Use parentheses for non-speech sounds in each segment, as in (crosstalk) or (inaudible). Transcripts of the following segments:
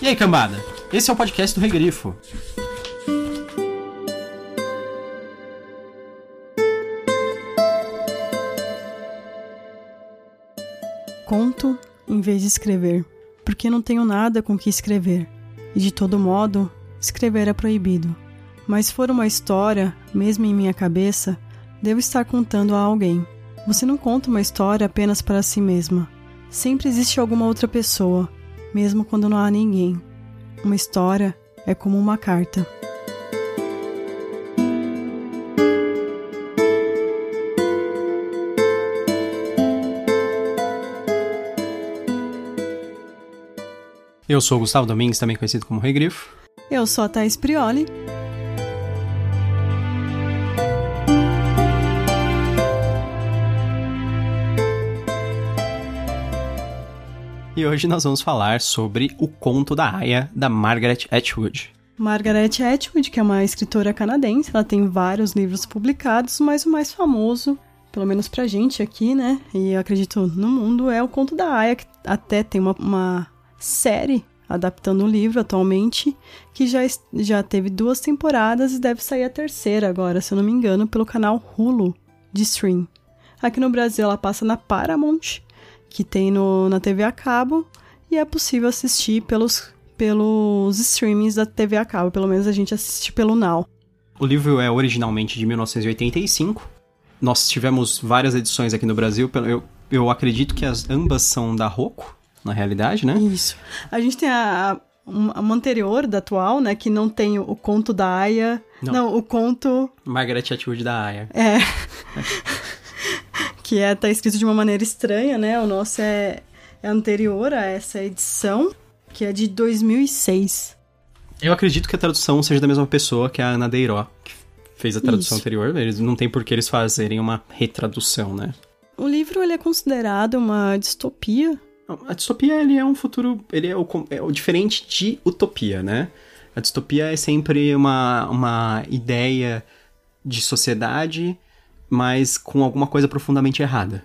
E aí, cambada? Esse é o podcast do Regrifo. Conto em vez de escrever, porque não tenho nada com que escrever. E de todo modo, escrever é proibido. Mas for uma história, mesmo em minha cabeça, devo estar contando a alguém. Você não conta uma história apenas para si mesma. Sempre existe alguma outra pessoa, mesmo quando não há ninguém. Uma história é como uma carta. Eu sou o Gustavo Domingues, também conhecido como Regrifo. Eu sou a Thaís Prioli. E hoje nós vamos falar sobre O Conto da Aya, da Margaret Atwood. Margaret Atwood, que é uma escritora canadense, ela tem vários livros publicados, mas o mais famoso, pelo menos pra gente aqui, né, e acredito no mundo, é O Conto da Aya, que até tem uma, uma série adaptando o livro atualmente, que já, já teve duas temporadas e deve sair a terceira agora, se eu não me engano, pelo canal Hulu de stream. Aqui no Brasil ela passa na Paramount, que tem no, na TV a cabo, e é possível assistir pelos, pelos streamings da TV a cabo, pelo menos a gente assiste pelo Now. O livro é originalmente de 1985. Nós tivemos várias edições aqui no Brasil. Eu, eu acredito que as ambas são da Rocco, na realidade, né? Isso. A gente tem a, a, uma anterior da atual, né? Que não tem o, conto da Aya. Não. não, o conto. Margaret Atwood da Aya. É. que é, tá escrito de uma maneira estranha, né? O nosso é, é anterior a essa edição, que é de 2006. Eu acredito que a tradução seja da mesma pessoa que a Ana Deiró, que fez a tradução Isso. anterior. Eles não tem por que eles fazerem uma retradução, né? O livro ele é considerado uma distopia. A distopia ele é um futuro, ele é o, é o diferente de utopia, né? A distopia é sempre uma, uma ideia de sociedade mas com alguma coisa profundamente errada.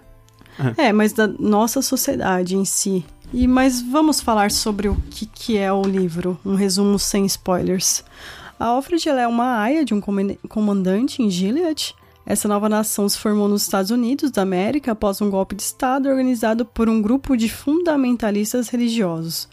É, mas da nossa sociedade em si. E mas vamos falar sobre o que, que é o livro, um resumo sem spoilers. A Alfred é uma aia de um comandante em Gilead. Essa nova nação se formou nos Estados Unidos da América após um golpe de Estado organizado por um grupo de fundamentalistas religiosos.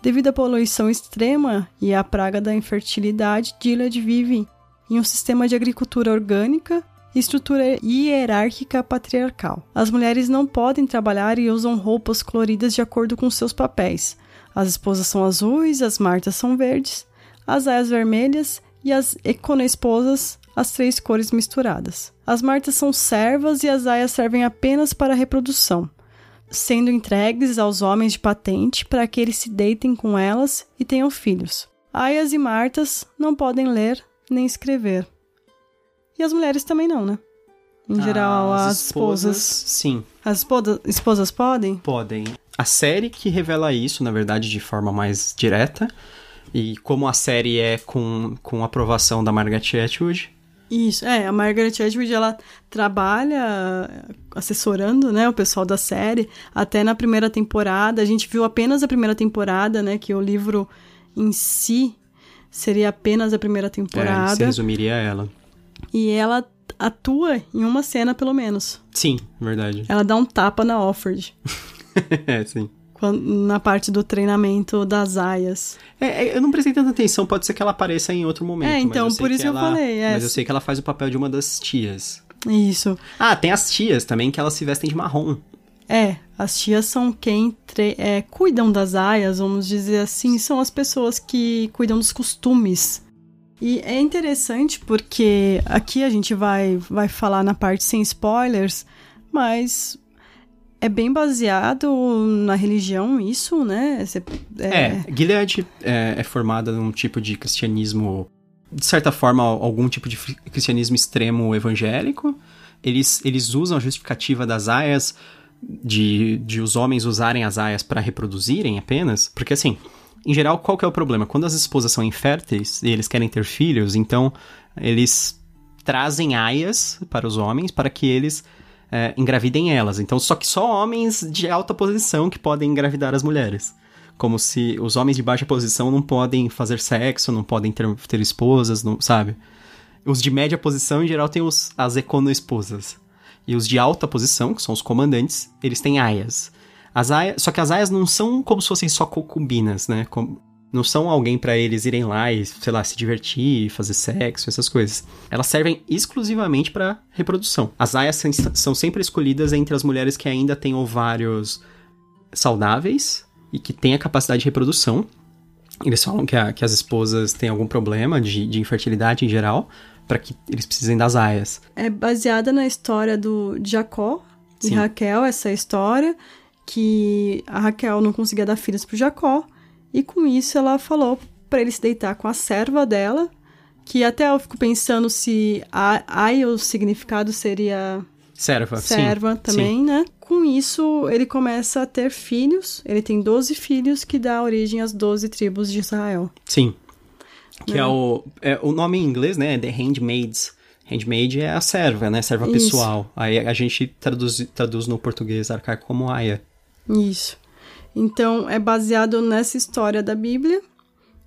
Devido à poluição extrema e à praga da infertilidade, Gilead vive em um sistema de agricultura orgânica estrutura hierárquica patriarcal. As mulheres não podem trabalhar e usam roupas coloridas de acordo com seus papéis. As esposas são azuis, as martas são verdes, as aias vermelhas e as econesposas as três cores misturadas. As martas são servas e as aias servem apenas para a reprodução, sendo entregues aos homens de patente para que eles se deitem com elas e tenham filhos. Aias e martas não podem ler nem escrever. E as mulheres também não, né? Em geral, as, as esposas, esposas. Sim. As esposas, esposas podem? Podem. A série que revela isso, na verdade, de forma mais direta. E como a série é com, com aprovação da Margaret Atwood. Isso, é, a Margaret Atwood, ela trabalha assessorando, né, o pessoal da série, até na primeira temporada, a gente viu apenas a primeira temporada, né, que o livro em si seria apenas a primeira temporada. É, se resumiria ela. E ela atua em uma cena, pelo menos. Sim, verdade. Ela dá um tapa na Offord. (laughs) é, sim. Quando, na parte do treinamento das aias. É, é, eu não prestei tanta atenção, pode ser que ela apareça em outro momento. É, então, por isso que ela, eu falei. É. Mas eu sei que ela faz o papel de uma das tias. Isso. Ah, tem as tias também que elas se vestem de marrom. É, as tias são quem é, cuidam das aias, vamos dizer assim, são as pessoas que cuidam dos costumes e é interessante porque aqui a gente vai, vai falar na parte sem spoilers, mas é bem baseado na religião isso, né? É, é Gilead é, é formada num tipo de cristianismo, de certa forma, algum tipo de cristianismo extremo evangélico. Eles, eles usam a justificativa das aias, de, de os homens usarem as aias para reproduzirem apenas, porque assim, em geral, qual que é o problema? Quando as esposas são inférteis e eles querem ter filhos, então eles trazem aias para os homens para que eles é, engravidem elas. Então, só que só homens de alta posição que podem engravidar as mulheres. Como se os homens de baixa posição não podem fazer sexo, não podem ter, ter esposas, não, sabe? Os de média posição, em geral, têm os, as econo-esposas. E os de alta posição, que são os comandantes, eles têm aias. As aias só que as aias não são como se fossem só concubinas, né? Como, não são alguém para eles irem lá e, sei lá, se divertir, fazer sexo, essas coisas. Elas servem exclusivamente para reprodução. As aias são sempre escolhidas entre as mulheres que ainda têm ovários saudáveis e que têm a capacidade de reprodução. Eles falam que, a, que as esposas têm algum problema de, de infertilidade em geral, para que eles precisem das aias. É baseada na história do Jacó e. Raquel, essa história, que a Raquel não conseguia dar filhos para Jacó, e com isso ela falou para ele se deitar com a serva dela, que até eu fico pensando se ai o significado seria serva, serva sim, também, sim. né? Com isso, ele começa a ter filhos. Ele tem 12 filhos que dá origem às 12 tribos de Israel. Sim. Que é, é o, é, o nome em inglês, né? É The Handmaids. Handmaid é a serva, né? Serva Isso. pessoal. Aí a gente traduz, traduz no português arcaico como Aya. Isso. Então, é baseado nessa história da Bíblia.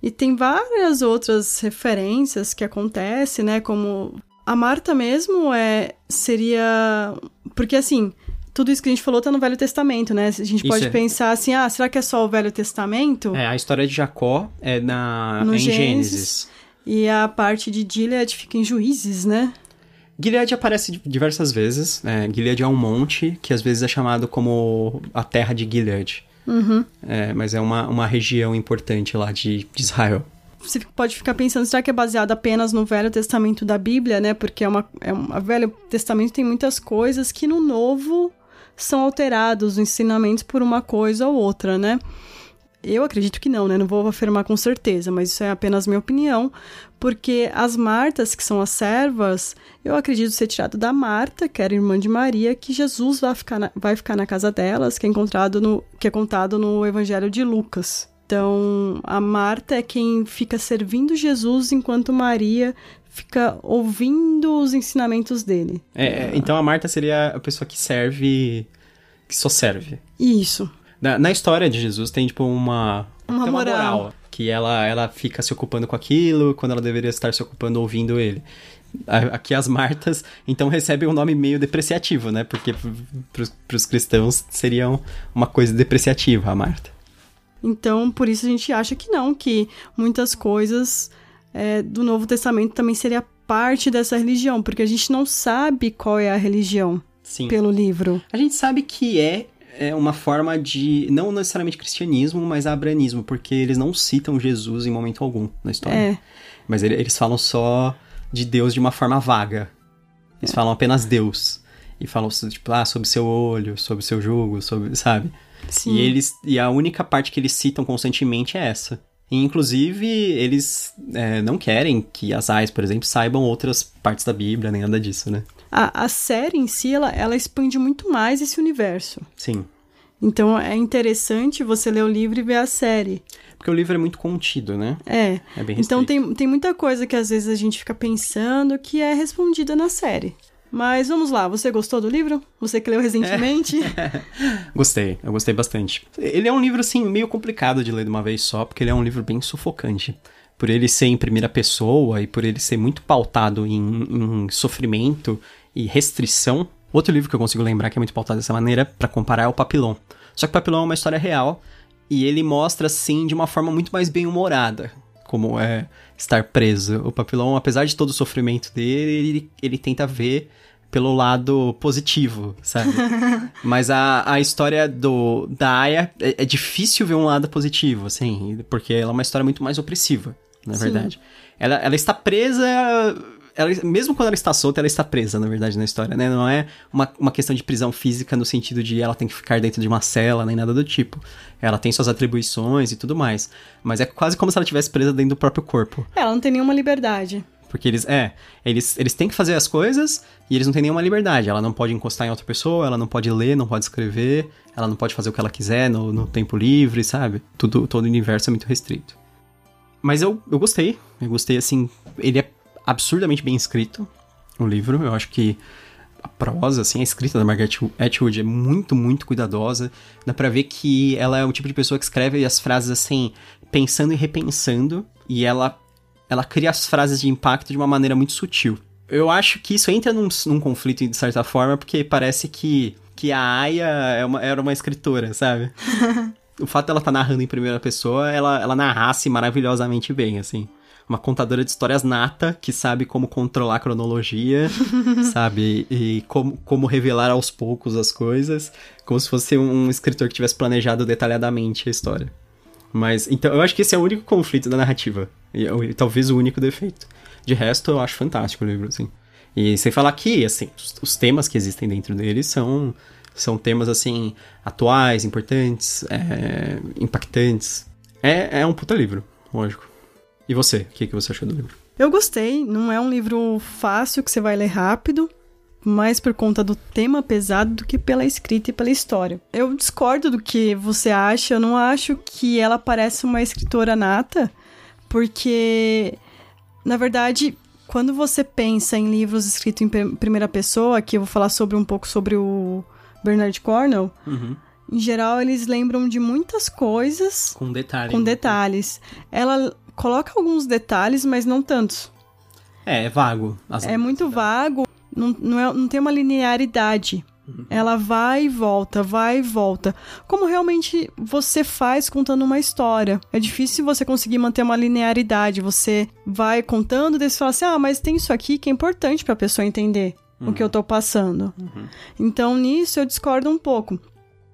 E tem várias outras referências que acontecem, né? Como a Marta mesmo é seria porque assim, tudo isso que a gente falou tá no Velho Testamento, né? A gente pode é. pensar assim, ah, será que é só o Velho Testamento? É, a história de Jacó é na no em Gênesis, Gênesis. E a parte de Gilead fica em Juízes, né? Gilead aparece diversas vezes. É, Gilead é um monte que às vezes é chamado como a terra de Gilead. Uhum. É, mas é uma, uma região importante lá de, de Israel você pode ficar pensando, será que é baseado apenas no Velho Testamento da Bíblia, né? Porque é uma, é uma Velho Testamento tem muitas coisas que no Novo são alterados os ensinamentos por uma coisa ou outra, né? Eu acredito que não, né? Não vou afirmar com certeza, mas isso é apenas minha opinião, porque as Martas, que são as servas, eu acredito ser tirado da Marta, que era irmã de Maria, que Jesus vai ficar na, vai ficar na casa delas, que é encontrado no que é contado no Evangelho de Lucas. Então, a Marta é quem fica servindo Jesus enquanto Maria fica ouvindo os ensinamentos dele. É, é, então a Marta seria a pessoa que serve, que só serve. Isso. Na, na história de Jesus tem tipo uma uma, uma moral. moral. que ela ela fica se ocupando com aquilo quando ela deveria estar se ocupando ouvindo ele. Aqui as Martas, então, recebem um nome meio depreciativo, né? Porque para os cristãos seria uma coisa depreciativa a Marta. Então, por isso a gente acha que não, que muitas coisas é, do Novo Testamento também seria parte dessa religião, porque a gente não sabe qual é a religião Sim. pelo livro. A gente sabe que é, é uma forma de, não necessariamente cristianismo, mas abranismo, porque eles não citam Jesus em momento algum na história. É. Mas ele, eles falam só de Deus de uma forma vaga. Eles é. falam apenas Deus. E falam, tipo, ah, sobre seu olho, sobre seu jugo, sobre, sabe? Sim. E eles e a única parte que eles citam constantemente é essa. E, inclusive, eles é, não querem que as AIS, por exemplo, saibam outras partes da Bíblia, nem nada disso, né? A, a série em si, ela, ela expande muito mais esse universo. Sim. Então é interessante você ler o livro e ver a série. Porque o livro é muito contido, né? É. É bem Então tem, tem muita coisa que às vezes a gente fica pensando que é respondida na série. Mas vamos lá, você gostou do livro? Você que leu recentemente? É. (laughs) gostei, eu gostei bastante. Ele é um livro, assim, meio complicado de ler de uma vez só, porque ele é um livro bem sufocante. Por ele ser em primeira pessoa e por ele ser muito pautado em, em sofrimento e restrição. Outro livro que eu consigo lembrar que é muito pautado dessa maneira, para comparar, é o Papilon. Só que o Papilon é uma história real e ele mostra, assim, de uma forma muito mais bem-humorada como é estar preso. O Papilon, apesar de todo o sofrimento dele, ele, ele tenta ver pelo lado positivo, sabe? (laughs) Mas a, a história do da Aya é, é, difícil ver um lado positivo, assim, porque ela é uma história muito mais opressiva, na verdade. Ela, ela está presa ela, mesmo quando ela está solta, ela está presa, na verdade, na história, né? Não é uma, uma questão de prisão física no sentido de ela tem que ficar dentro de uma cela, nem nada do tipo. Ela tem suas atribuições e tudo mais. Mas é quase como se ela estivesse presa dentro do próprio corpo. Ela não tem nenhuma liberdade. Porque eles, é, eles, eles têm que fazer as coisas e eles não têm nenhuma liberdade. Ela não pode encostar em outra pessoa, ela não pode ler, não pode escrever, ela não pode fazer o que ela quiser no, no tempo livre, sabe? Tudo, todo o universo é muito restrito. Mas eu, eu gostei, eu gostei, assim, ele é absurdamente bem escrito, o livro. Eu acho que a prosa, assim, a escrita da Margaret Atwood é muito, muito cuidadosa. Dá pra ver que ela é o tipo de pessoa que escreve as frases assim, pensando e repensando, e ela, ela cria as frases de impacto de uma maneira muito sutil. Eu acho que isso entra num, num conflito, de certa forma, porque parece que, que a Aya é uma, era uma escritora, sabe? (laughs) o fato dela estar tá narrando em primeira pessoa, ela, ela narrasse maravilhosamente bem, assim uma contadora de histórias nata que sabe como controlar a cronologia, (laughs) sabe? E como, como revelar aos poucos as coisas, como se fosse um escritor que tivesse planejado detalhadamente a história. Mas, então, eu acho que esse é o único conflito da narrativa. E, e talvez o único defeito. De resto, eu acho fantástico o livro, assim. E sem falar que, assim, os, os temas que existem dentro dele são, são temas, assim, atuais, importantes, é, impactantes. É, é um puta livro, lógico. E você, o que, que você achou do livro? Eu gostei, não é um livro fácil que você vai ler rápido, mais por conta do tema pesado do que pela escrita e pela história. Eu discordo do que você acha, eu não acho que ela parece uma escritora nata, porque, na verdade, quando você pensa em livros escritos em primeira pessoa, aqui eu vou falar sobre um pouco sobre o Bernard Cornwell, uhum. em geral eles lembram de muitas coisas. Com detalhes. Com né? detalhes. Ela coloca alguns detalhes, mas não tantos. É, é vago. é muito vago, não, não, é, não tem uma linearidade. Uhum. Ela vai e volta, vai e volta. Como realmente você faz contando uma história. É difícil você conseguir manter uma linearidade. Você vai contando, daí você fala assim: ah, mas tem isso aqui que é importante para a pessoa entender uhum. o que eu tô passando. Uhum. Então nisso eu discordo um pouco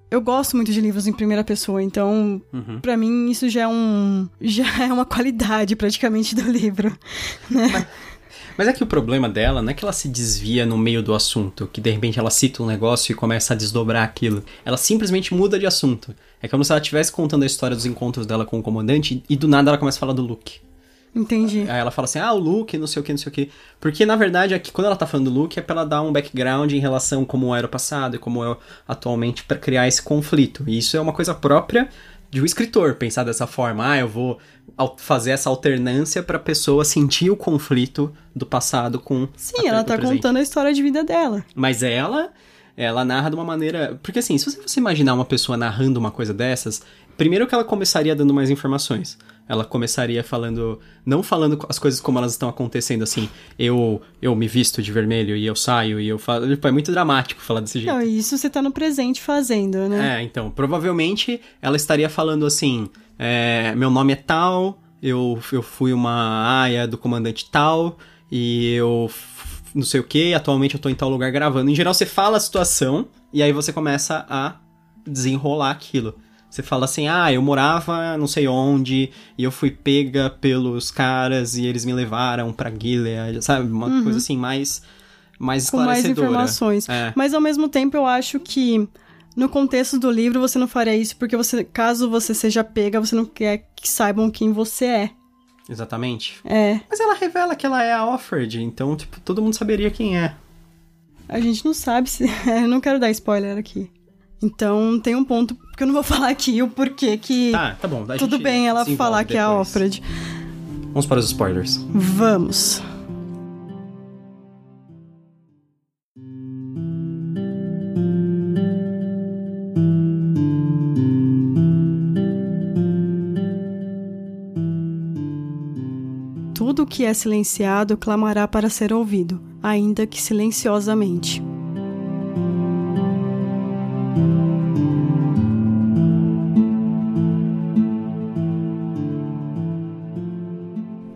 eu gosto muito de livros em primeira pessoa, então uhum. para mim isso já é um (laughs) já é uma qualidade praticamente do livro, (laughs) né? Mas, mas é que o problema dela não é que ela se desvia no meio do assunto, que de repente ela cita um negócio e começa a desdobrar aquilo. Ela simplesmente muda de assunto. É como se ela estivesse contando a história dos encontros dela com o comandante e do nada ela começa a falar do Luke. Entendi. Aí ela fala assim, ah, o Luke, não sei o que, não sei o que. Porque, na verdade, aqui, quando ela tá falando do Luke, é pra ela dar um background em relação como era o passado e como é atualmente para criar esse conflito. E isso é uma coisa própria de um escritor, pensar dessa forma. Ah, eu vou fazer essa alternância pra pessoa sentir o conflito do passado com. Sim, ela tá contando a história de vida dela. Mas ela. Ela narra de uma maneira. Porque assim, se você imaginar uma pessoa narrando uma coisa dessas, primeiro que ela começaria dando mais informações ela começaria falando, não falando as coisas como elas estão acontecendo, assim, eu eu me visto de vermelho e eu saio e eu falo, tipo, é muito dramático falar desse jeito. Não, isso você tá no presente fazendo, né? É, então, provavelmente ela estaria falando assim, é, meu nome é tal, eu, eu fui uma aia do comandante tal, e eu não sei o que, atualmente eu tô em tal lugar gravando. Em geral, você fala a situação, e aí você começa a desenrolar aquilo. Você fala assim, ah, eu morava não sei onde, e eu fui pega pelos caras e eles me levaram pra Gilead, sabe? Uma uhum. coisa assim mais, mais esclarecedora. Com mais informações. É. Mas ao mesmo tempo eu acho que no contexto do livro você não faria isso porque você, caso você seja pega, você não quer que saibam quem você é. Exatamente. É. Mas ela revela que ela é a Offred, então, tipo, todo mundo saberia quem é. A gente não sabe se. (laughs) eu não quero dar spoiler aqui. Então tem um ponto que eu não vou (laughs) falar aqui o porquê que. Tá, tá bom. Tudo bem ela falar que é a Alfred. Vamos para os spoilers. Vamos. Tudo que é silenciado clamará para ser ouvido, ainda que silenciosamente.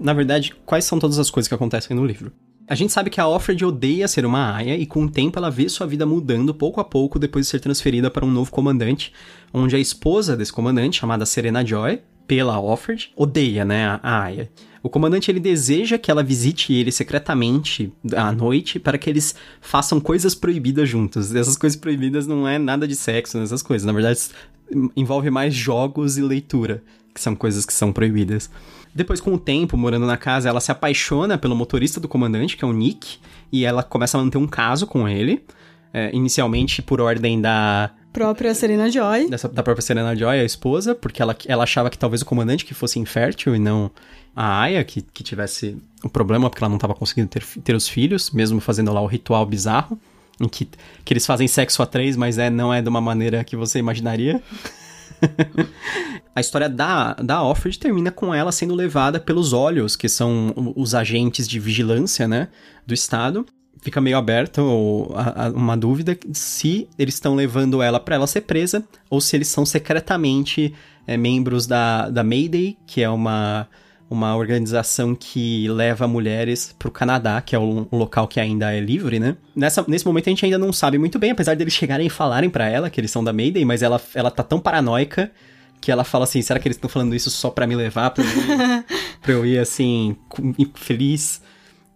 Na verdade, quais são todas as coisas que acontecem no livro. A gente sabe que a Offred odeia ser uma aia e com o tempo ela vê sua vida mudando pouco a pouco depois de ser transferida para um novo comandante, onde a esposa desse comandante, chamada Serena Joy, pela Offred, odeia, né, a aia. O comandante ele deseja que ela visite ele secretamente à noite para que eles façam coisas proibidas juntos. Essas coisas proibidas não é nada de sexo nessas coisas, na verdade envolve mais jogos e leitura, que são coisas que são proibidas. Depois, com o tempo, morando na casa, ela se apaixona pelo motorista do comandante, que é o Nick, e ela começa a manter um caso com ele. É, inicialmente por ordem da. Própria Serena Joy. Dessa, da própria Serena Joy, a esposa, porque ela, ela achava que talvez o comandante que fosse infértil e não a Aya que, que tivesse o um problema, porque ela não estava conseguindo ter, ter os filhos, mesmo fazendo lá o ritual bizarro. em que, que eles fazem sexo a três, mas é, não é de uma maneira que você imaginaria. (laughs) a história da, da Offred termina com ela sendo levada pelos olhos, que são os agentes de vigilância, né, do Estado. Fica meio aberto uma dúvida se eles estão levando ela para ela ser presa ou se eles são secretamente é, membros da, da Mayday, que é uma, uma organização que leva mulheres para o Canadá, que é um, um, local que ainda é livre, né? Nessa, nesse momento a gente ainda não sabe muito bem, apesar deles chegarem e falarem para ela que eles são da Mayday, mas ela, ela tá tão paranoica que ela fala assim, será que eles estão falando isso só para me levar, pra eu ir, (laughs) pra eu ir assim, feliz?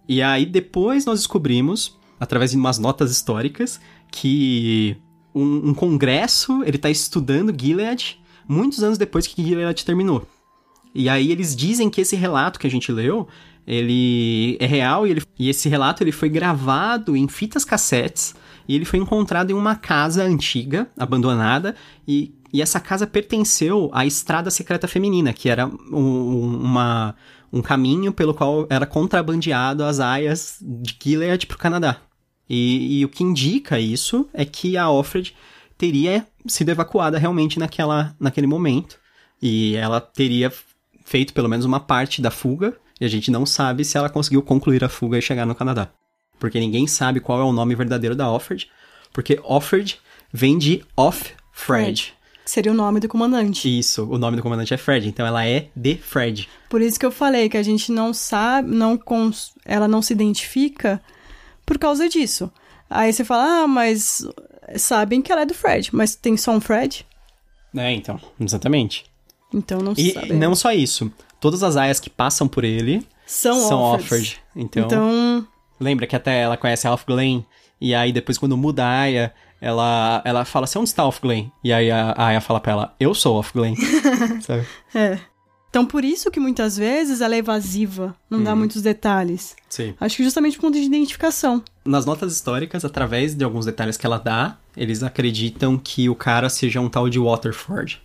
E aí depois nós descobrimos, através de umas notas históricas, que um, um congresso, ele tá estudando Gilead muitos anos depois que Gilead terminou. E aí eles dizem que esse relato que a gente leu, ele é real e, ele, e esse relato ele foi gravado em fitas cassetes e ele foi encontrado em uma casa antiga, abandonada, e, e essa casa pertenceu à Estrada Secreta Feminina, que era um, uma, um caminho pelo qual era contrabandeado as aias de Gilead para o Canadá. E, e, o que indica isso é que a Offred teria sido evacuada realmente naquela, naquele momento. E ela teria feito pelo menos uma parte da fuga. E a gente não sabe se ela conseguiu concluir a fuga e chegar no Canadá. Porque ninguém sabe qual é o nome verdadeiro da Offred. Porque Offred vem de Off-Fred. Fred. Seria o nome do comandante. Isso, o nome do comandante é Fred, então ela é de Fred. Por isso que eu falei que a gente não sabe, não cons... ela não se identifica por causa disso. Aí você fala, ah, mas sabem que ela é do Fred, mas tem só um Fred? É, então, exatamente. Então não e sabe. não só isso, todas as aias que passam por ele são, são offered. Então, então, lembra que até ela conhece a Alf Glen, e aí depois quando muda a Aya, ela, ela fala assim, onde está Off Glen? E aí a, a Aya fala pra ela, eu sou Off Glen, (laughs) sabe? É. Então, por isso que muitas vezes ela é evasiva, não dá uhum. muitos detalhes. Sim. Acho que justamente por conta de identificação. Nas notas históricas, através de alguns detalhes que ela dá, eles acreditam que o cara seja um tal de Waterford.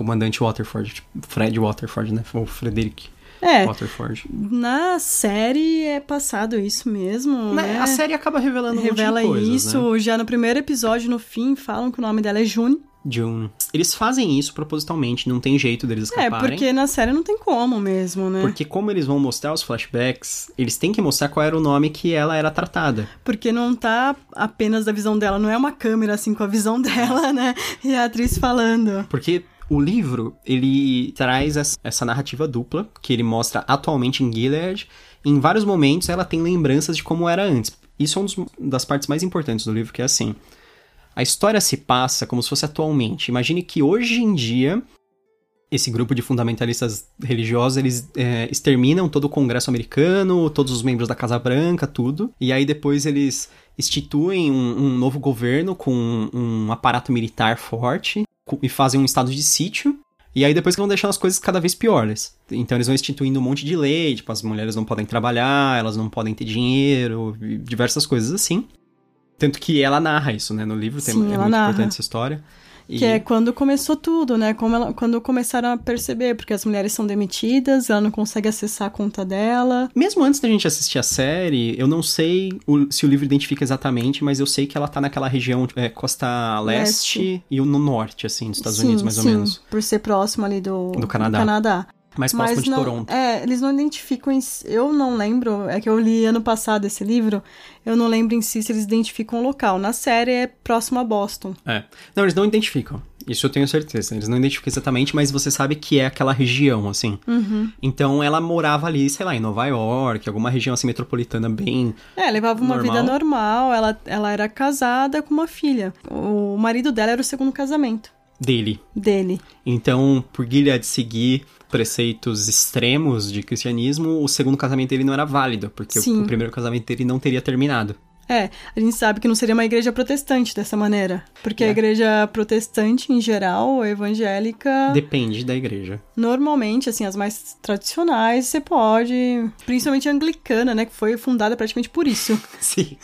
Comandante Waterford, tipo Fred Waterford, né? Ou Frederick. É. Waterford. Na série é passado isso mesmo. Na, né? A série acaba revelando Revela um monte de coisas, isso. Né? Já no primeiro episódio, no fim, falam que o nome dela é June. June. Eles fazem isso propositalmente, não tem jeito deles É, escaparem. porque na série não tem como mesmo, né? Porque como eles vão mostrar os flashbacks, eles têm que mostrar qual era o nome que ela era tratada. Porque não tá apenas da visão dela, não é uma câmera assim com a visão (laughs) dela, né? E a atriz falando. Porque o livro, ele traz essa narrativa dupla, que ele mostra atualmente em Gilead. Em vários momentos ela tem lembranças de como era antes. Isso é uma das partes mais importantes do livro, que é assim. A história se passa como se fosse atualmente. Imagine que hoje em dia esse grupo de fundamentalistas religiosos, eles é, exterminam todo o Congresso americano, todos os membros da Casa Branca, tudo. E aí depois eles instituem um, um novo governo com um, um aparato militar forte e fazem um estado de sítio. E aí depois que vão deixando as coisas cada vez piores. Então eles vão instituindo um monte de lei, tipo, as mulheres não podem trabalhar, elas não podem ter dinheiro, diversas coisas assim. Tanto que ela narra isso, né? No livro tem, Sim, é muito narra. importante essa história. E... Que é quando começou tudo, né? Como ela, quando começaram a perceber, porque as mulheres são demitidas, ela não consegue acessar a conta dela. Mesmo antes da gente assistir a série, eu não sei o, se o livro identifica exatamente, mas eu sei que ela tá naquela região é, costa leste, leste, e no norte, assim, dos Estados sim, Unidos, mais sim, ou menos. Por ser próximo ali do, do Canadá. Do Canadá. Mais próximo Mas de não, Toronto. É, eles não identificam. Em, eu não lembro, é que eu li ano passado esse livro, eu não lembro em si se eles identificam o local. Na série é próximo a Boston. É. Não, eles não identificam. Isso eu tenho certeza. Eles não identificam exatamente, mas você sabe que é aquela região, assim. Uhum. Então ela morava ali, sei lá, em Nova York, alguma região assim metropolitana bem. É, levava uma normal. vida normal. Ela, ela era casada com uma filha. O marido dela era o segundo casamento. Dele. Dele. Então, por Gilead seguir preceitos extremos de cristianismo, o segundo casamento dele não era válido, porque o, o primeiro casamento dele não teria terminado. É, a gente sabe que não seria uma igreja protestante dessa maneira. Porque é. a igreja protestante, em geral, evangélica. Depende da igreja. Normalmente, assim, as mais tradicionais, você pode. Principalmente a anglicana, né? Que foi fundada praticamente por isso. (laughs) Sim.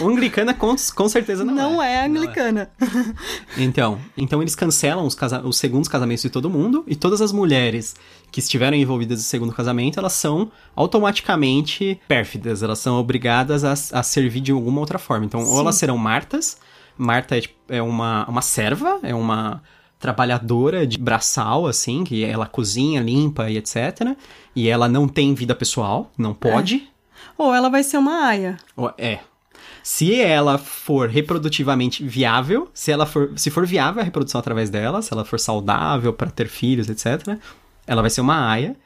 o anglicana, com, com certeza, não, não é. é anglicana. É. (laughs) Então, então eles cancelam os, casa os segundos casamentos de todo mundo e todas as mulheres que estiveram envolvidas no segundo casamento, elas são automaticamente pérfidas, elas são obrigadas a, a servir de alguma outra forma. Então, Sim. ou elas serão Martas, Marta é, tipo, é uma, uma serva, é uma trabalhadora de braçal, assim, que ela cozinha, limpa e etc. E ela não tem vida pessoal, não pode. É. Ou ela vai ser uma aia. É. Se ela for reprodutivamente viável, se ela for, se for viável a reprodução através dela, se ela for saudável para ter filhos, etc., ela vai ser uma aia,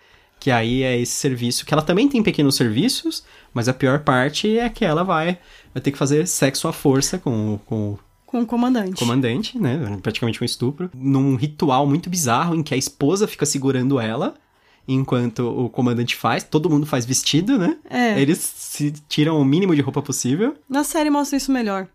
que aí é esse serviço que ela também tem pequenos serviços, mas a pior parte é que ela vai, vai ter que fazer sexo à força com, com com o comandante. Comandante, né? Praticamente um estupro. Num ritual muito bizarro em que a esposa fica segurando ela enquanto o comandante faz. Todo mundo faz vestido, né? É. Eles se tiram o mínimo de roupa possível. Na série mostra isso melhor.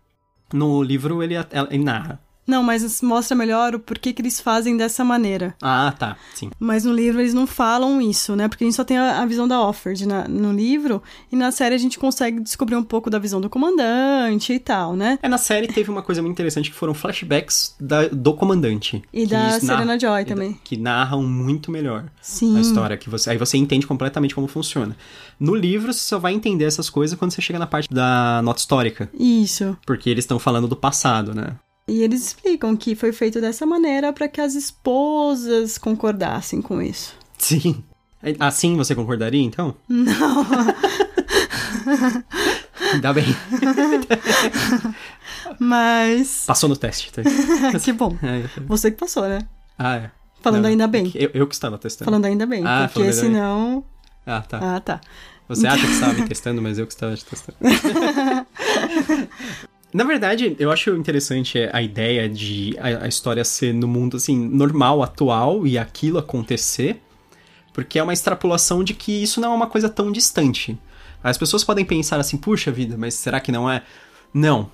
No livro ele, ele narra. Não, mas mostra melhor o porquê que eles fazem dessa maneira. Ah, tá. Sim. Mas no livro eles não falam isso, né? Porque a gente só tem a, a visão da Offord na, no livro, e na série a gente consegue descobrir um pouco da visão do comandante e tal, né? É, na série teve uma coisa muito interessante que foram flashbacks da, do comandante. E da Serena narra, Joy também. Que narram muito melhor Sim. a história. Que você, aí você entende completamente como funciona. No livro, você só vai entender essas coisas quando você chega na parte da nota histórica. Isso. Porque eles estão falando do passado, né? E eles explicam que foi feito dessa maneira para que as esposas concordassem com isso. Sim. Assim você concordaria, então? Não. Ainda bem. Mas. Passou no teste. Tá? (laughs) que bom. É, você que passou, né? Ah, é. Falando Não, ainda bem. Eu, eu, que estava testando. Falando ainda bem. Ah, porque senão. Bem. Ah, tá. Ah, tá. Você acha que estava me (laughs) testando, mas eu que estava te testando. (laughs) Na verdade, eu acho interessante a ideia de a, história ser no mundo assim normal, atual e aquilo acontecer, porque é uma extrapolação de que isso não é uma coisa tão distante. As pessoas podem pensar assim, puxa vida, mas será que não é? Não.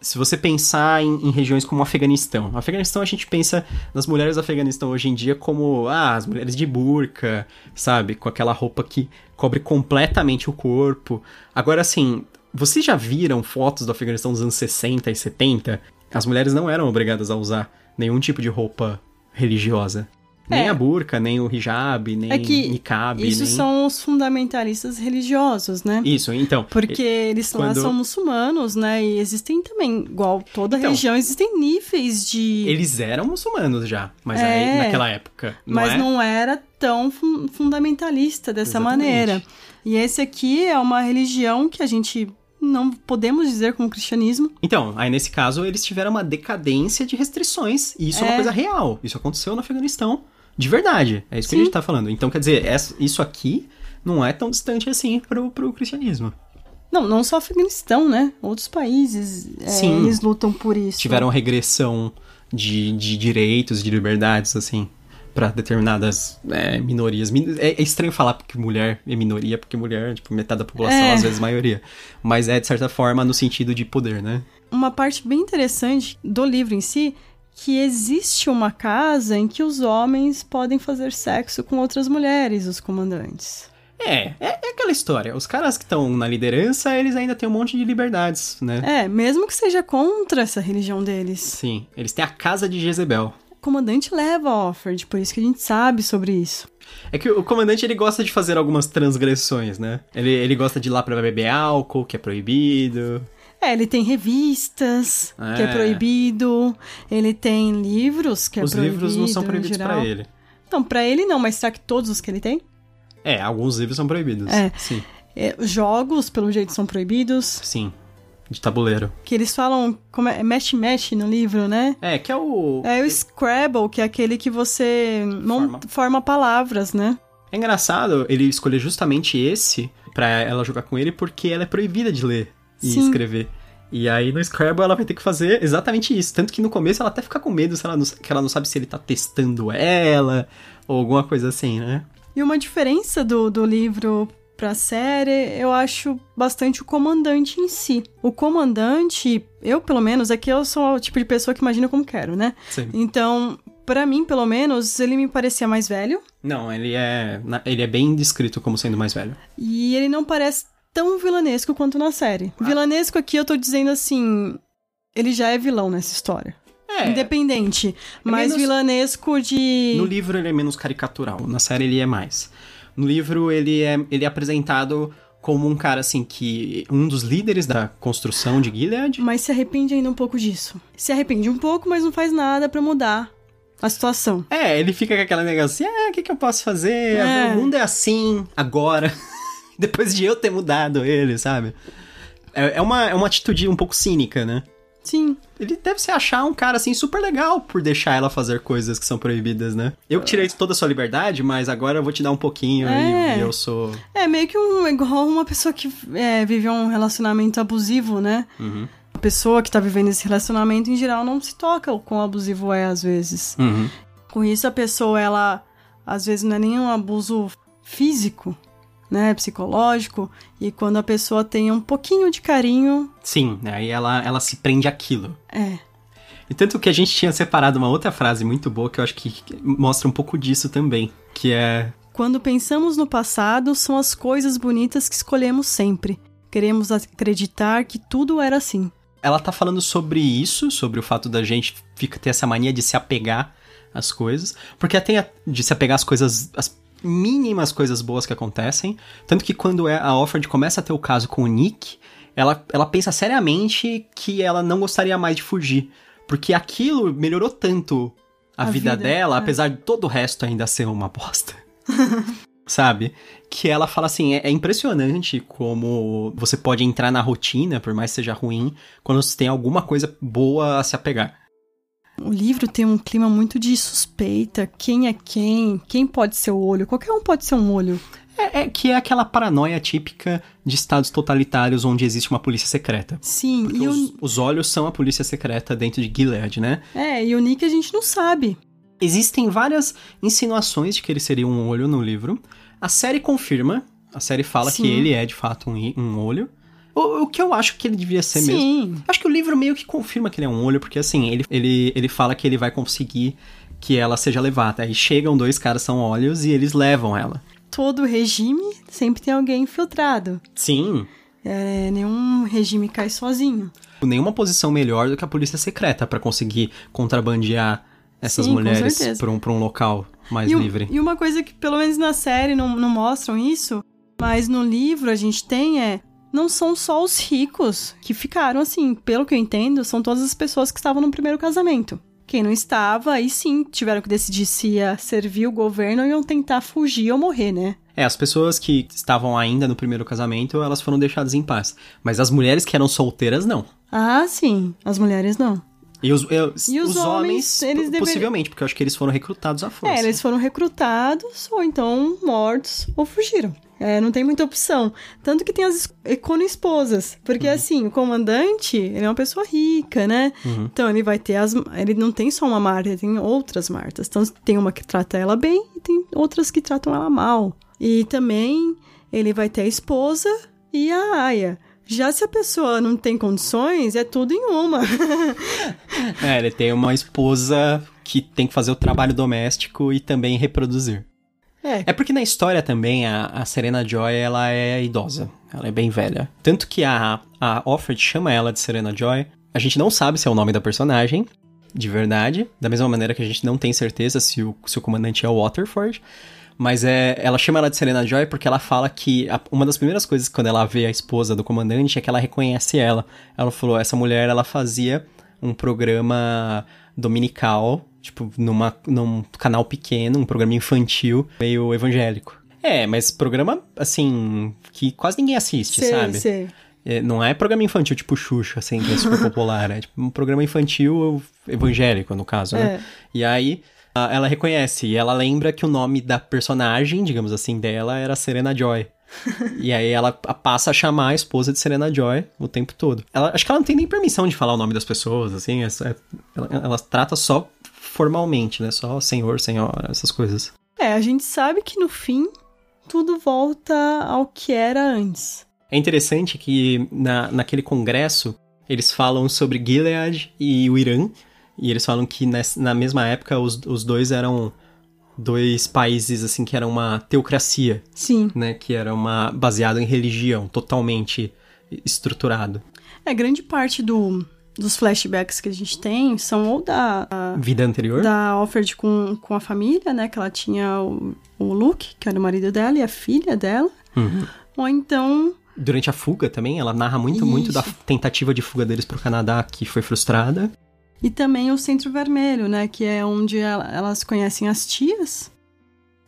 Se você pensar em, em regiões como o Afeganistão, no Afeganistão a gente pensa nas mulheres do Afeganistão hoje em dia como ah, as mulheres de burca, sabe, com aquela roupa que cobre completamente o corpo. Agora assim, vocês já viram fotos do Afeganistão dos anos 60 e 70? As mulheres não eram obrigadas a usar nenhum tipo de roupa religiosa. Nem é. a burca, nem o hijab, nem é que niqab. Isso nem... são os fundamentalistas religiosos, né? Isso, então. Porque eles quando... são muçulmanos, né? E existem também, igual toda então, religião, existem níveis de. Eles eram muçulmanos já, mas é, aí, naquela época. Não mas é? não era tão fundamentalista dessa Exatamente. maneira. E esse aqui é uma religião que a gente não podemos dizer como cristianismo. Então, aí nesse caso eles tiveram uma decadência de restrições, e isso é, é uma coisa real. Isso aconteceu no Afeganistão, de verdade. É isso Sim. que a gente tá falando. Então, quer dizer, isso aqui não é tão distante assim pro, pro cristianismo. Não, não só Afeganistão, né? Outros países, é, eles lutam por isso. Tiveram regressão de, de direitos, de liberdades, assim para determinadas é, minorias. É, é, estranho falar porque mulher é minoria, porque mulher, tipo, metade da população, é. às vezes maioria. Mas é, de certa forma, no sentido de poder, né? Uma parte bem interessante do livro em si que existe uma casa em que os homens podem fazer sexo com outras mulheres, os comandantes. É, é, é aquela história. Os caras que estão na liderança, eles ainda têm um monte de liberdades, né? É, mesmo que seja contra essa religião deles. Sim, eles têm a casa de Jezebel comandante leva a Offord, por isso que a gente sabe sobre isso. É que o comandante ele gosta de fazer algumas transgressões, né? Ele, ele gosta de ir lá pra beber álcool, que é proibido. É, ele tem revistas, é. que é proibido. Ele tem livros, que é os proibido. Os livros não são proibidos para ele. Não, para ele não, mas será que todos os que ele tem? É, alguns livros são proibidos. É. Sim. É, jogos, pelo jeito, são proibidos. Sim de tabuleiro. Que eles falam como é mexe-mexe no livro, né? É, que é o. É o Scrabble, que é aquele que você forma, forma palavras, né? É engraçado ele escolher justamente esse para ela jogar com ele porque ela é proibida de ler e Sim. escrever. E aí no Scrabble ela vai ter que fazer exatamente isso. Tanto que no começo ela até fica com medo se ela não, que ela não sabe se ele tá testando ela ou alguma coisa assim, né? E uma diferença do, do livro pra série, eu acho bastante o comandante em si. O comandante, eu pelo menos, aqui eu sou o tipo de pessoa que imagina como quero, né? Sim. Então, para mim, pelo menos, ele me parecia mais velho. Não, ele é, ele é bem descrito como sendo mais velho. E ele não parece tão vilanesco quanto na série. Ah. Vilanesco aqui eu tô dizendo assim, ele já é vilão nessa história. É. independente, mais menos- vilanesco de. No livro ele é menos caricatural, na série ele é mais. No livro ele é, ele é apresentado como um cara assim que. um dos líderes da construção de Gilead. Mas se arrepende ainda um pouco disso. Se arrepende um pouco, mas não faz nada pra mudar a situação. É, ele fica com aquela negócio assim, ah, o que, que eu posso fazer? É. O mundo é assim, agora. (laughs) Depois de eu ter mudado ele, sabe? É, é uma, é uma atitude um pouco cínica, né? Sim. Ele deve se achar um cara, assim, super legal por deixar ela fazer coisas que são proibidas, né? Eu que tirei toda a sua liberdade, mas agora eu vou te dar um pouquinho É. e, e eu sou... É meio que um, igual uma pessoa que é, vive um relacionamento abusivo, né? Uhum. A pessoa que tá vivendo esse relacionamento, em geral, não se toca o quão abusivo é, às vezes. Uhum. Com isso, a pessoa, ela, às vezes, não é nem um abuso físico, né? Psicológico. E quando a pessoa tem um pouquinho de carinho, Sim, aí ela, ela se prende àquilo. é. E tanto que a gente tinha separado uma outra frase muito boa que eu acho que mostra um pouco disso também, que é Quando pensamos no passado, são as coisas bonitas que escolhemos sempre. Queremos acreditar que tudo era assim. ela tá falando sobre isso, sobre o fato da gente ter essa mania de se apegar às coisas, porque tem a, de se apegar às coisas, as mínimas coisas boas que acontecem, tanto que quando é a Offred começa a ter o caso com o Nick, ela, ela pensa seriamente que ela não gostaria mais de fugir, porque aquilo melhorou tanto a, A vida, vida, dela, é. apesar de todo o resto ainda ser uma bosta. (laughs) Sabe? Que ela fala assim: é, é impressionante como você pode entrar na rotina, por mais que seja ruim, quando você tem alguma coisa boa a se apegar. O livro tem um clima muito de suspeita. Quem é quem? Quem pode ser o olho? Qualquer um pode ser um olho. É, é que é aquela paranoia típica de estados totalitários onde existe uma polícia secreta. Sim, Porque e os, o, os olhos são a polícia secreta dentro de Gilead, né? é, e o Nick a gente não sabe. Existem várias insinuações de que ele seria um olho no livro. A série confirma. A série fala Sim. que ele é de fato um, um olho. O, o que eu acho que ele devia ser mesmo. Sim. Acho que o livro meio que confirma que ele é um olho, porque assim, ele, ele, ele fala que ele vai conseguir que ela seja levada. Aí chegam dois caras são olhos e eles levam ela. Todo regime sempre tem alguém infiltrado. Sim. É, nenhum regime cai sozinho. Nenhuma posição melhor do que a polícia secreta pra conseguir contrabandear essas Sim, mulheres pra um, pra um local mais e, um- livre. e uma coisa que, pelo menos na série, não, não mostram isso, mas no livro a gente tem é. Não são só os ricos que ficaram assim, pelo que eu entendo, são todas as pessoas que estavam no primeiro casamento. Quem não estava, aí sim tiveram que decidir se ia servir o governo ou iam tentar fugir ou morrer, né? É, as pessoas que estavam ainda no primeiro casamento, elas foram deixadas em paz. Mas as mulheres que eram solteiras, não. Ah, sim. As mulheres não. E os, eu- E os homens, eles deveriam- possivelmente, porque eu acho que eles foram recrutados à força. É, eles foram recrutados ou então mortos ou fugiram. É, não tem muita opção. Tanto que tem as es- econo-esposas. Porque, assim, o comandante, ele é uma pessoa rica, né? Uhum. Então, ele vai ter as... Ele não tem só uma Marta, ele tem outras Martas. Então, tem uma que trata ela bem e tem outras que tratam ela mal. E também, ele vai ter a esposa e a aia. Já se a pessoa não tem condições, é tudo em uma. (laughs) É, ele tem uma esposa que tem que fazer o trabalho doméstico e também reproduzir. É, É porque na história também a, a Serena Joy ela é idosa, ela é bem velha. Tanto que a, a Offred chama ela de Serena Joy. A gente não sabe se é o nome da personagem, de verdade. Da mesma maneira que a gente não tem certeza se o, se o comandante é o Waterford. Mas é, ela chama ela de Serena Joy porque ela fala que a- uma das primeiras coisas quando ela vê a esposa do comandante é que ela reconhece ela. Ela falou, essa mulher ela fazia um programa dominical, tipo, numa, num canal pequeno, um programa infantil, meio evangélico. É, mas programa, assim, que quase ninguém assiste, sei, sabe? sei. É, não é programa infantil tipo Xuxa, assim, que é super (laughs) popular. É tipo um programa infantil evangélico, no caso, né? É. E aí, ela reconhece e ela lembra que o nome da personagem, digamos assim, dela era Serena Joy. (laughs) e aí ela passa a chamar a esposa de Serena Joy o tempo todo. Ela, acho que ela não tem nem permissão de falar o nome das pessoas, assim. é é- ela, ela trata só formalmente, né? Só senhor, senhora, essas coisas. É, a gente sabe que no fim tudo volta ao que era antes. É interessante que na, naquele congresso eles falam sobre Gilead e o Irã. E eles falam que nessa- na mesma época os, os dois eram dois países assim que eram uma teocracia, Sim. né? Que era uma baseado em religião, totalmente estruturado. É, grande parte do, dos flashbacks que a gente tem são ou da. Vida anterior? Da Alfred com, com a família, né? Que ela tinha o, o Luke, que era o marido dela, e a filha dela. Uhum. Ou então. Durante a fuga também, ela narra muito, Isso. muito da tentativa de fuga deles pro Canadá, que foi frustrada. E também o Centro Vermelho, né? Que é onde elas conhecem as tias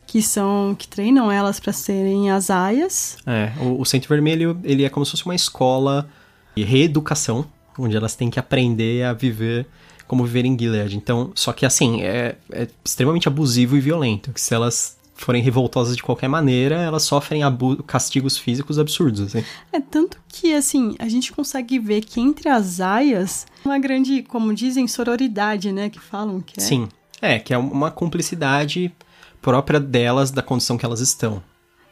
que são que treinam elas para serem as aias. É, o, o, Centro Vermelho ele é como se fosse uma escola de reeducação, onde elas têm que aprender a viver como viver em Gilead. Então, só que assim é, é extremamente abusivo e violento. Que se elas forem revoltosas de qualquer maneira, elas sofrem castigos físicos absurdos, assim. É, tanto que, assim, a gente consegue ver que entre as aias, uma grande, como dizem, sororidade, né, que falam que é. Sim, é, que é uma cumplicidade própria delas, da condição que elas estão.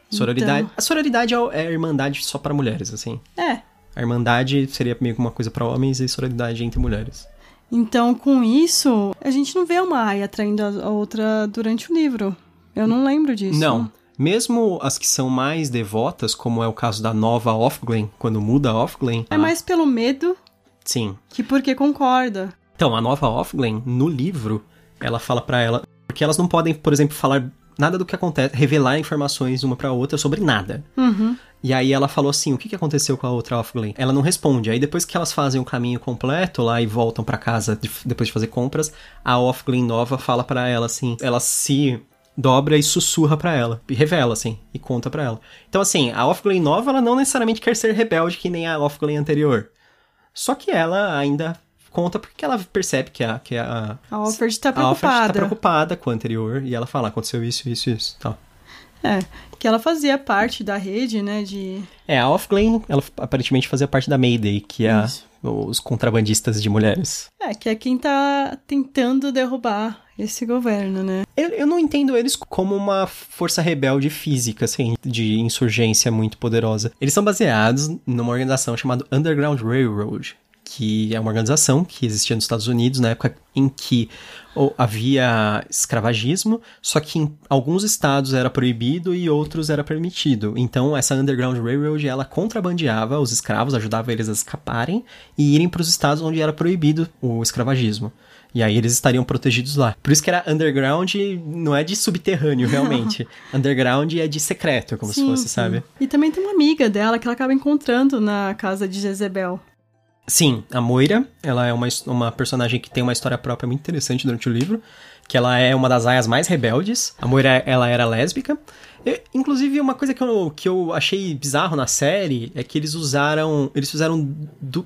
Sororidade. Então... A sororidade é, é a irmandade só para mulheres, assim. É. A irmandade seria meio que uma coisa para homens e sororidade entre mulheres. Então, com isso, a gente não vê uma Aya traindo a outra durante o livro. Eu não lembro disso. Não. Mesmo as que são mais devotas, como é o caso da nova Offglen, quando muda a Offglen... É mais pelo medo... Sim. Que porque concorda. Então, a nova Offglen, no livro, ela fala para ela porque elas não podem, por exemplo, falar nada do que acontece, revelar informações uma para outra sobre nada. Uhum. E aí ela falou assim: o que, que aconteceu com a outra Offglen? Ela não responde. Aí depois que elas fazem o caminho completo lá e voltam para casa de, depois de fazer compras, a Offglen nova fala para ela assim: ela se dobra e sussurra para ela, e revela assim, e conta para ela. Então assim, a Offglen nova ela não necessariamente quer ser rebelde que nem a Offglen anterior. Só que ela ainda conta porque ela percebe que a. Que a, a Alfred tá preocupada. A Alfred tá preocupada com o anterior e ela fala: aconteceu isso, isso, isso. Tal. É, que ela fazia parte da rede, né, de... É, a Offglen, ela aparentemente fazia parte da Mayday, que é a, os contrabandistas de mulheres. É, que é quem tá tentando derrubar esse governo, né? Eu, eu não entendo eles como uma força rebelde física, assim, de insurgência muito poderosa. Eles são baseados numa organização chamada Underground Railroad, que é uma organização que existia nos Estados Unidos na época em que havia escravagismo, só que em alguns estados era proibido e outros era permitido. Então essa Underground Railroad ela contrabandeava os escravos, ajudava eles a escaparem e irem para os estados onde era proibido o escravagismo. E aí eles estariam protegidos lá. Por isso que era underground, não é de subterrâneo, realmente. (laughs) underground é de secreto, como sim, se fosse, sim. sabe? E também tem uma amiga dela que ela acaba encontrando na casa de Jezebel. Sim, a Moira, ela é uma, uma personagem que tem uma história própria muito interessante durante o livro, que ela é uma das aias mais rebeldes. A Moira, ela era lésbica. E, inclusive, uma coisa que eu, que eu achei bizarro na série é que eles usaram, eles fizeram,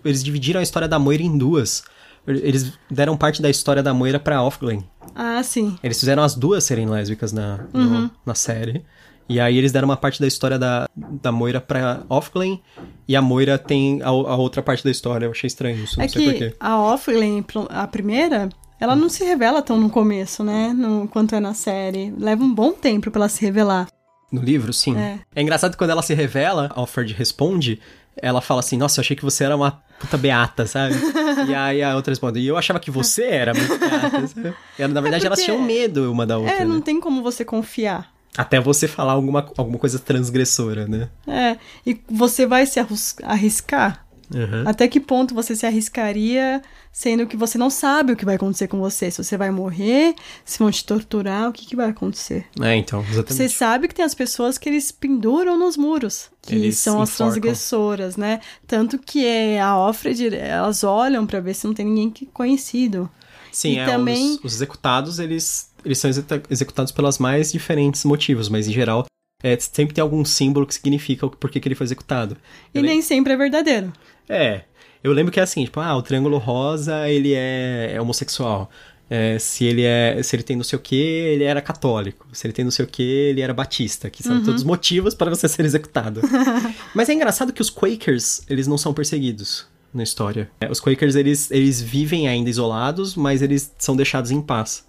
eles dividiram a história da Moira em duas. Eles deram parte da história da Moira pra Offglen. Ah, sim. Eles fizeram as duas serem lésbicas na, uhum. no, na série. E aí eles deram uma parte da história da, da Moira pra Offglen e a Moira tem a, a outra parte da história. Eu achei estranho isso, não é sei que porquê. A Offglen, a primeira, ela não se revela tão no começo, né? No, quanto é na série. Leva um bom tempo pra ela se revelar. No livro, sim. É. é engraçado que quando ela se revela, a Alfred responde, ela fala assim, nossa, eu achei que você era uma puta beata, sabe? (laughs) e aí a outra responde, e eu achava que você era muito beata, sabe? E, na verdade, é elas tinham medo uma da outra. É, não né? tem como você confiar. Até você falar alguma, alguma coisa transgressora, né? É, e você vai se arriscar? Uhum. Até que ponto você se arriscaria, sendo que você não sabe o que vai acontecer com você? Se você vai morrer, se vão te torturar, o que, que vai acontecer? É, então, exatamente. Você sabe que tem as pessoas que eles penduram nos muros, que eles são as transgressoras, né? Tanto que é a Offred, elas olham para ver se não tem ninguém conhecido. Sim, e é, também... os, os executados, eles eles são executados pelos mais diferentes motivos, mas em geral é, sempre tem algum símbolo que significa o porquê que ele foi executado. E nem sempre é verdadeiro. É. Eu lembro que é assim, tipo, ah, o triângulo rosa, ele é, é homossexual. É, se ele é se ele tem não sei o que ele era católico se ele tem não sei o que ele era batista que são uhum. todos motivos para você ser executado (laughs) mas é engraçado que os Quakers eles não são perseguidos na história é, os Quakers eles, eles vivem ainda isolados mas eles são deixados em paz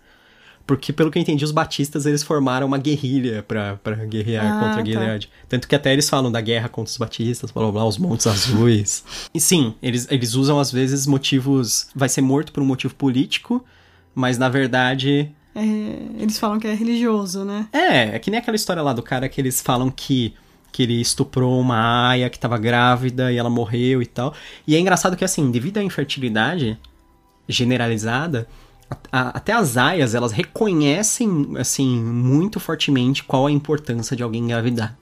porque, pelo que eu entendi, os batistas eles formaram uma guerrilha para guerrear ah, contra a tá. Gilead. Tá. Tanto que até eles falam da guerra contra os batistas, blá blá blá, os montes azuis. (laughs) e sim, eles, eles usam às vezes motivos. Vai ser morto por um motivo político, mas na verdade. É, eles falam que é religioso, né? É, é que nem aquela história lá do cara que eles falam que que ele estuprou uma aia que tava grávida e ela morreu e tal. E é engraçado que, assim, devido à infertilidade generalizada, a, até as aias, elas reconhecem, assim, muito fortemente qual a importância de alguém engravidar.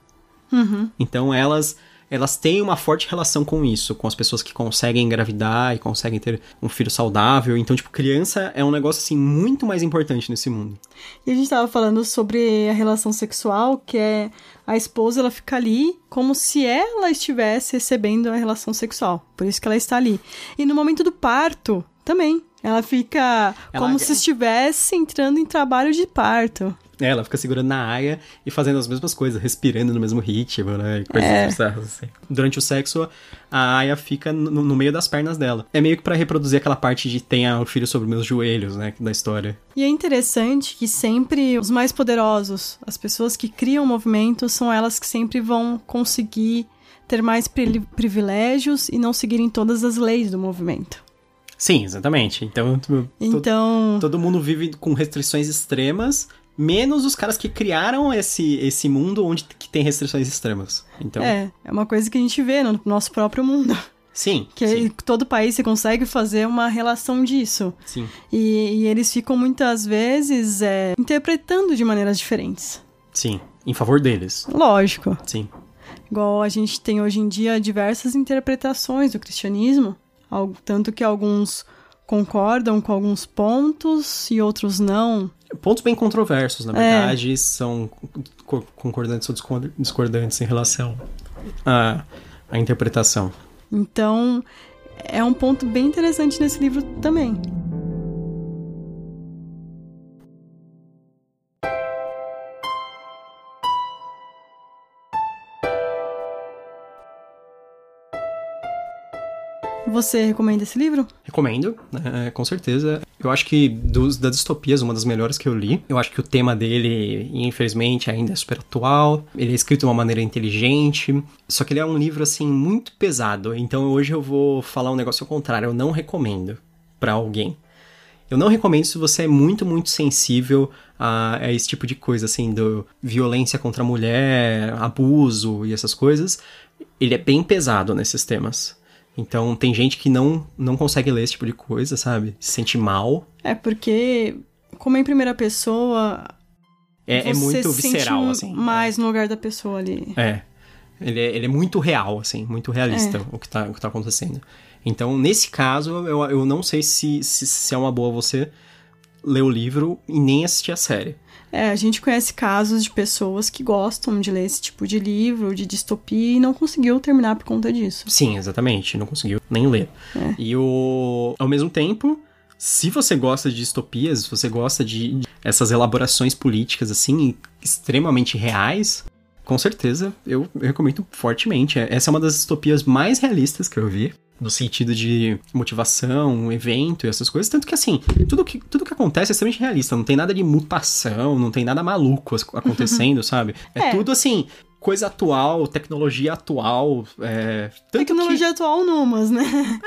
Uhum. Então, elas elas têm uma forte relação com isso, com as pessoas que conseguem engravidar e conseguem ter um filho saudável. Então, tipo, criança é um negócio, assim, muito mais importante nesse mundo. E a gente tava falando sobre a relação sexual, que é a esposa, ela fica ali como se ela estivesse recebendo a relação sexual. Por isso que ela está ali. E no momento do parto, também. Ela fica Ela- como se estivesse entrando em trabalho de parto. É, ela fica segurando na aia e fazendo as mesmas coisas, respirando no mesmo ritmo, né? Coisas É. bizarras, assim. Durante o sexo, a aia fica no, no meio das pernas dela. É meio que pra reproduzir aquela parte de tenha o filho sobre meus joelhos, né? Da história. E é interessante que sempre os mais poderosos, as pessoas que criam movimentos, são elas que sempre vão conseguir ter mais pri- privilégios e não seguirem todas as leis do movimento. Sim, exatamente. Então, to- Então, todo mundo vive com restrições extremas, menos os caras que criaram esse, esse mundo onde que tem restrições extremas. Então, é, é uma coisa que a gente vê no nosso próprio mundo. sim, Que sim, todo país você consegue fazer uma relação disso. sim. E, e eles ficam muitas vezes é, interpretando de maneiras diferentes. Sim, em favor deles. Lógico. Sim. Igual a gente tem hoje em dia diversas interpretações do cristianismo, tanto que alguns concordam com alguns pontos e outros não. Pontos bem controversos, na É. verdade, são co- concordantes ou discor- discordantes em relação à, à interpretação. Então, é um ponto bem interessante nesse livro também. Você recomenda esse livro? Recomendo, né, com certeza. Eu acho que dos, das distopias, uma das melhores que eu li. Eu acho que o tema dele, infelizmente, ainda é super atual. Ele é escrito de uma maneira inteligente. Só que ele é um livro, assim, muito pesado. Então hoje eu vou falar um negócio ao contrário. Eu não recomendo pra alguém. Eu não recomendo se você é muito, muito sensível a, a esse tipo de coisa, assim, do violência contra a mulher, abuso e essas coisas. Ele é bem pesado nesses temas. Então tem gente que não, não consegue ler esse tipo de coisa, sabe? Se sente mal. É porque, como é em primeira pessoa, É, é muito se visceral, um- assim. mais no lugar da pessoa ali. É. Ele, é. ele é muito real, assim, muito realista o, que tá, o que tá acontecendo. Então, nesse caso, eu, eu não sei se, se, se é uma boa você ler o livro e nem assistir a série. É, a gente conhece casos de pessoas que gostam de ler esse tipo de livro, de distopia, e não conseguiu terminar por conta disso. Sim, exatamente. Não conseguiu nem ler. É. E o. Ao mesmo tempo, se você gosta de distopias, se você gosta de de essas elaborações políticas, assim, extremamente reais, com certeza eu recomendo fortemente. Essa é uma das distopias mais realistas que eu vi. No sentido de motivação, evento e essas coisas. Tanto que, assim, tudo que, tudo que acontece é extremamente realista. Não tem nada de mutação, não tem nada maluco acontecendo, (laughs) sabe? É, É. tudo, assim, coisa atual, tecnologia atual. É, tanto que- Tecnologia atual numas, né?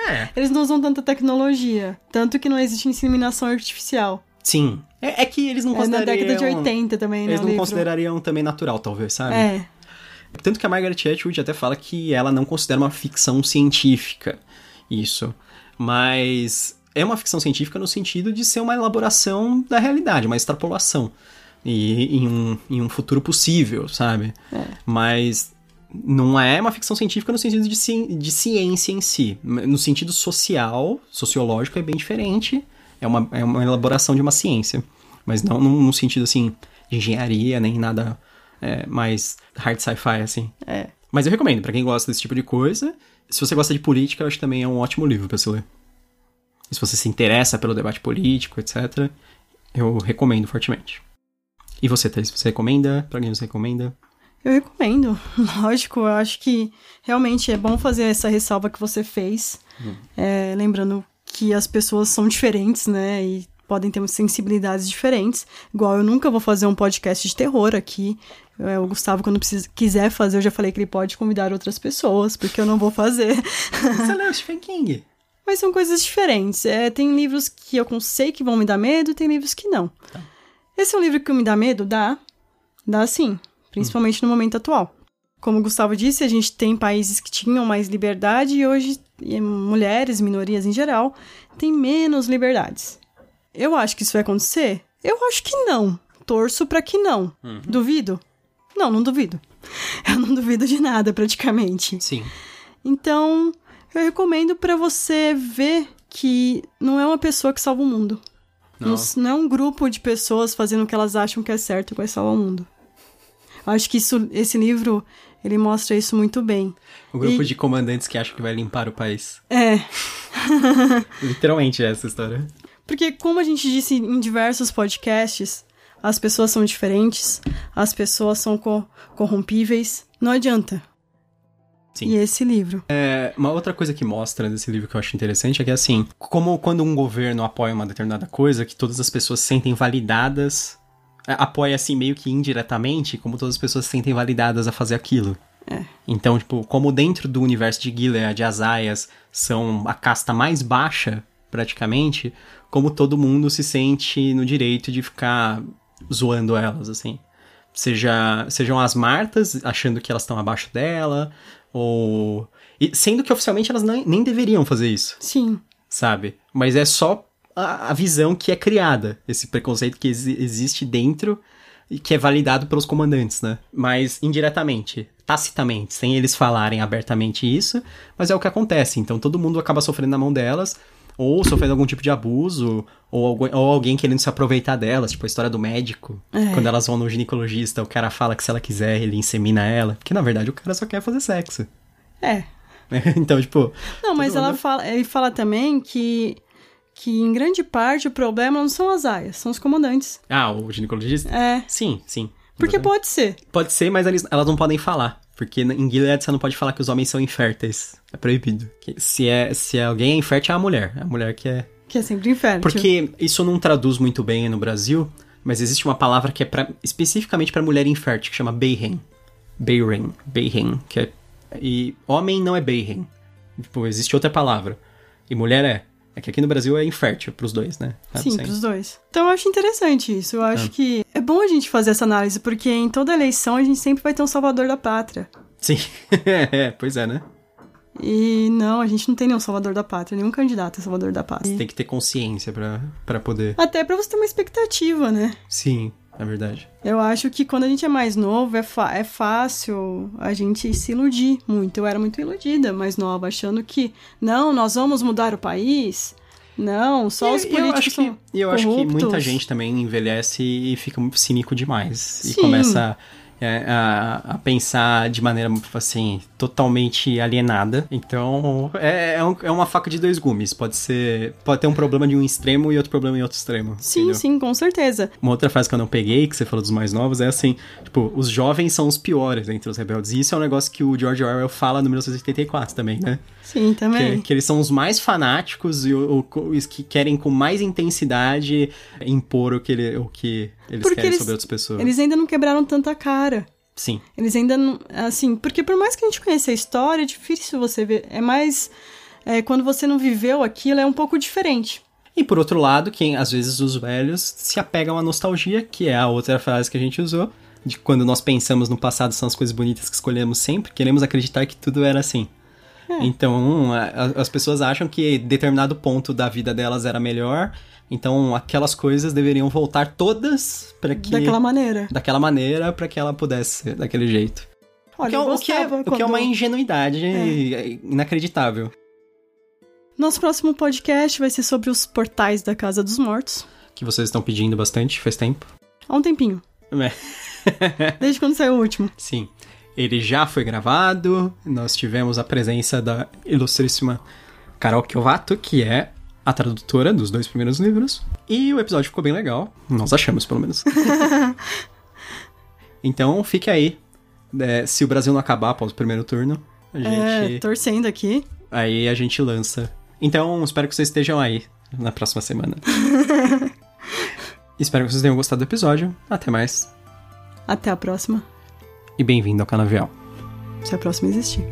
É, Eles não usam tanta tecnologia. Tanto que não existe inseminação artificial. Sim. É, é que eles não É na considerariam... década de 80 também, né? Eles não livro. considerariam também natural, talvez, sabe? É. Tanto que a Margaret Atwood até fala que ela não considera uma ficção científica isso. Mas é uma ficção científica no sentido de ser uma elaboração da realidade, uma extrapolação. E em um, em um futuro possível, sabe? É. Mas não é uma ficção científica no sentido de, ci- de ciência em si. No sentido social, sociológico, é bem diferente. É uma, é uma elaboração de uma ciência. Mas não num, sentido, assim, de engenharia, nem nada é, mais hard sci-fi, assim. É. Mas eu recomendo, pra quem gosta desse tipo de coisa. Se você gosta de política, eu acho que também é um ótimo livro pra se ler. E se você se interessa pelo debate político, etc., eu recomendo fortemente. E você, Thaís, você recomenda? Pra quem você recomenda? Eu recomendo, (laughs) lógico. Eu acho que realmente é bom fazer essa ressalva que você fez. É, lembrando que as pessoas são diferentes, né? E podem ter sensibilidades diferentes. Igual eu nunca vou fazer um podcast de terror aqui. É, O Gustavo, quando precisa, quiser fazer, eu já falei que ele pode convidar outras pessoas, porque eu não vou fazer. Você (laughs) leu Stephen King? Mas são coisas diferentes. É, tem livros que eu sei que vão me dar medo, tem livros que não. Esse é um livro que me dá medo? Dá. Dá sim. Principalmente no momento atual. Como o Gustavo disse, a gente tem países que tinham mais liberdade e hoje e mulheres, minorias em geral, têm menos liberdades. Eu acho que isso vai acontecer? Eu acho que não. Torço para que não. Uhum. Duvido? Não, não duvido. (laughs) Eu não duvido de nada, praticamente. Sim. Então, eu recomendo para você ver que não é uma pessoa que salva o mundo. Não. Não é um grupo de pessoas fazendo o que elas acham que é certo que vai salvar o mundo. Eu acho que isso, esse livro, ele mostra isso muito bem. O grupo E- de comandantes que acham que vai limpar o país. É, (laughs) Literalmente é essa história. porque como a gente disse em diversos podcasts, as pessoas são diferentes, as pessoas são co- corrompíveis, não adianta. Sim. E esse livro. É, uma outra coisa que mostra desse livro que eu acho interessante é que, assim, como quando um governo apoia uma determinada coisa, que todas as pessoas se sentem validadas, apoia, assim, meio que indiretamente, como todas as pessoas se sentem validadas a fazer aquilo. É. Então, tipo, como dentro do universo de Gilead, as aias são a casta mais baixa, praticamente, como todo mundo se sente no direito de ficar zoando elas, assim. Seja, sejam as Martas achando que elas estão abaixo dela, ou. e sendo que oficialmente elas nem, nem deveriam fazer isso, Sim, sabe? Mas é só a, a visão que é criada, esse preconceito que exi- existe dentro e que é validado pelos comandantes, né? Mas indiretamente, tacitamente, sem eles falarem abertamente isso, mas é o que acontece. Então todo mundo acaba sofrendo na mão delas, ou sofrendo algum tipo de abuso, ou, ou alguém querendo se aproveitar delas, tipo a história do médico. É. Quando elas vão no ginecologista, o cara fala que se ela quiser, ele insemina ela. Porque na verdade o cara só quer fazer sexo. é. (laughs) então, tipo. Não, mas todo ela mundo- fala, ele fala também que, que em grande parte o problema não são as aias, são os comandantes. Ah, o ginecologista? É, Sim, sim. porque pode ser. Pode ser, mas eles- elas não podem falar. Porque em Gilead você não pode falar que os homens são inférteis. É proibido. Que Se, é, se alguém é infértil, é a mulher. É a mulher que é. Que é sempre infértil. Porque isso não traduz muito bem no Brasil, mas existe uma palavra que é pra, especificamente pra mulher infértil, que chama Beiren. Beiren. Beiren. Que é, e homem não é Beiren. Tipo, existe outra palavra. E mulher é. É que aqui no Brasil é infértil pros dois, né? Sim, pros dois. Então eu acho interessante isso. Eu acho É. que é bom a gente fazer essa análise, porque em toda eleição a gente sempre vai ter um salvador da pátria. Sim. (laughs) é, pois é, né? E não, a gente não tem nenhum salvador da pátria, nenhum candidato é salvador da pátria. Tem que ter consciência pra poder. Até pra você ter uma expectativa, né? Sim, é verdade. Eu acho que quando a gente é mais novo, é, é fácil a gente se iludir muito. Eu era muito iludida, mais nova, achando que, não, nós vamos mudar o país. Não, só os E políticos eu acho que, e eu acho que muita gente também envelhece e fica muito cínico demais. E Sim. começa é, a, a pensar de maneira, assim, totalmente alienada. Então, é, é, um- é uma faca de dois gumes. Pode ser. Pode ter um problema de um extremo e outro problema em outro extremo. Sim, entendeu? sim, com certeza. Uma outra frase que eu não peguei, que você falou dos mais novos, é assim, tipo, os jovens são os piores entre os rebeldes. E isso é um negócio que o George Orwell fala no 1984 também, né? Sim, também. Que, que eles são os mais fanáticos e o- o- os que querem com mais intensidade impor o que, ele- o que eles Porque querem eles- sobre outras pessoas. Eles ainda não quebraram tanta cara. Sim. Eles ainda não. Assim, porque por mais que a gente conheça a história, é difícil você ver. É mais. é, quando você não viveu aquilo, é um pouco diferente. E por outro lado, quem às vezes os velhos se apegam à nostalgia, que é a outra frase que a gente usou, de quando nós pensamos no passado são as coisas bonitas que escolhemos sempre, queremos acreditar que tudo era assim. É. Então, as pessoas acham que determinado ponto da vida delas era melhor, então aquelas coisas deveriam voltar todas para que Daquela maneira. daquela maneira para que ela pudesse ser daquele jeito. O Olha, é, o que é- gostava o que é quando- uma ingenuidade inacreditável. Nosso próximo podcast vai ser sobre os portais da Casa dos Mortos. Que vocês estão pedindo bastante, faz tempo. Há um tempinho. É. Desde quando saiu o último. Sim. Ele já foi gravado, nós tivemos a presença da ilustríssima Carol Kiovato, que é a tradutora dos dois primeiros livros. E o episódio ficou bem legal. Nós achamos, pelo menos. (laughs) então, fique aí. É, se o Brasil não acabar após o primeiro turno, a É, gente, torcendo aqui. aí a gente lança. Então, espero que vocês estejam aí na próxima semana. (laughs) espero que vocês tenham gostado do episódio. Até mais. Até a próxima. E bem-vindo ao Canavial. Se a próxima existir.